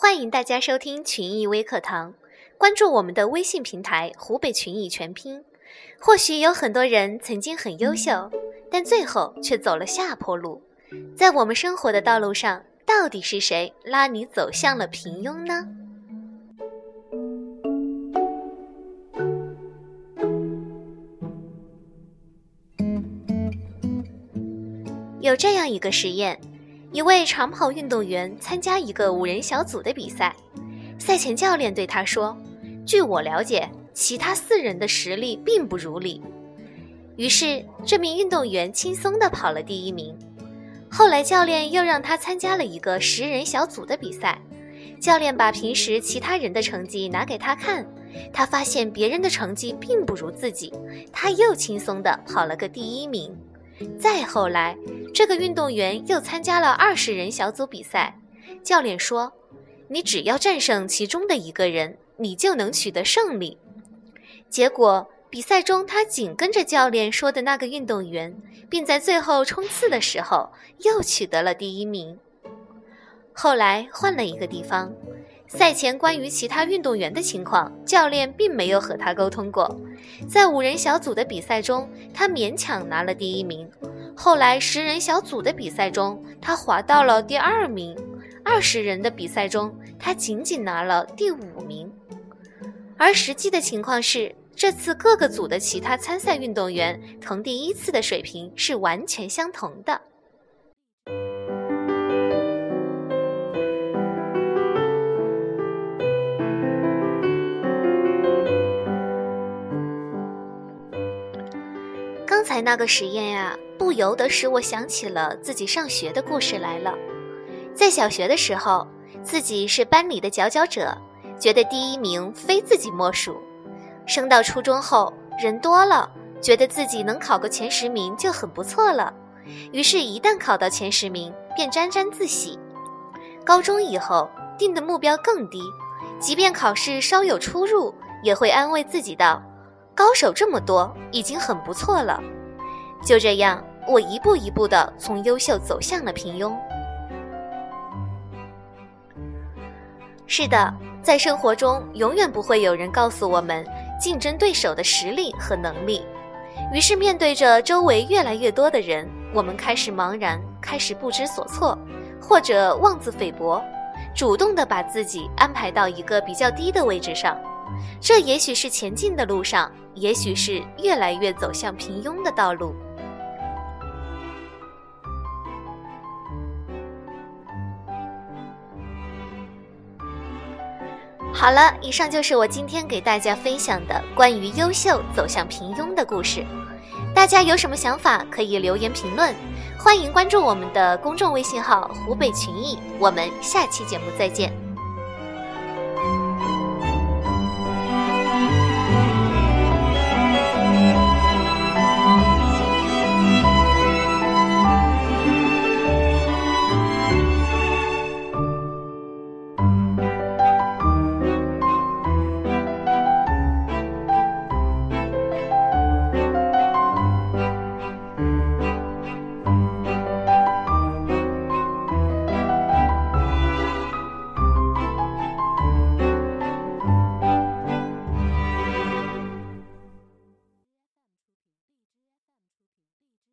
欢迎大家收听群益微课堂，关注我们的微信平台“湖北群益全拼”。或许有很多人曾经很优秀，但最后却走了下坡路。在我们生活的道路上，到底是谁拉你走向了平庸呢？有这样一个实验。一位长跑运动员参加一个五人小组的比赛，赛前教练对他说：“据我了解，其他四人的实力并不如你。”于是，这名运动员轻松地跑了第一名。后来，教练又让他参加了一个十人小组的比赛，教练把平时其他人的成绩拿给他看，他发现别人的成绩并不如自己，他又轻松地跑了个第一名。再后来，这个运动员又参加了二十人小组比赛。教练说：“你只要战胜其中的一个人，你就能取得胜利。”结果比赛中，他紧跟着教练说的那个运动员，并在最后冲刺的时候又取得了第一名。后来换了一个地方。赛前关于其他运动员的情况，教练并没有和他沟通过。在五人小组的比赛中，他勉强拿了第一名；后来十人小组的比赛中，他滑到了第二名；二十人的比赛中，他仅仅拿了第五名。而实际的情况是，这次各个组的其他参赛运动员同第一次的水平是完全相同的。那个实验呀，不由得使我想起了自己上学的故事来了。在小学的时候，自己是班里的佼佼者，觉得第一名非自己莫属。升到初中后，人多了，觉得自己能考个前十名就很不错了。于是，一旦考到前十名，便沾沾自喜。高中以后，定的目标更低，即便考试稍有出入，也会安慰自己道。高手这么多，已经很不错了。就这样，我一步一步的从优秀走向了平庸。是的，在生活中，永远不会有人告诉我们竞争对手的实力和能力。于是，面对着周围越来越多的人，我们开始茫然，开始不知所措，或者妄自菲薄，主动地把自己安排到一个比较低的位置上。这也许是前进的路上，也许是越来越走向平庸的道路。好了，以上就是我今天给大家分享的关于优秀走向平庸的故事。大家有什么想法可以留言评论，欢迎关注我们的公众微信号“湖北群艺”。我们下期节目再见。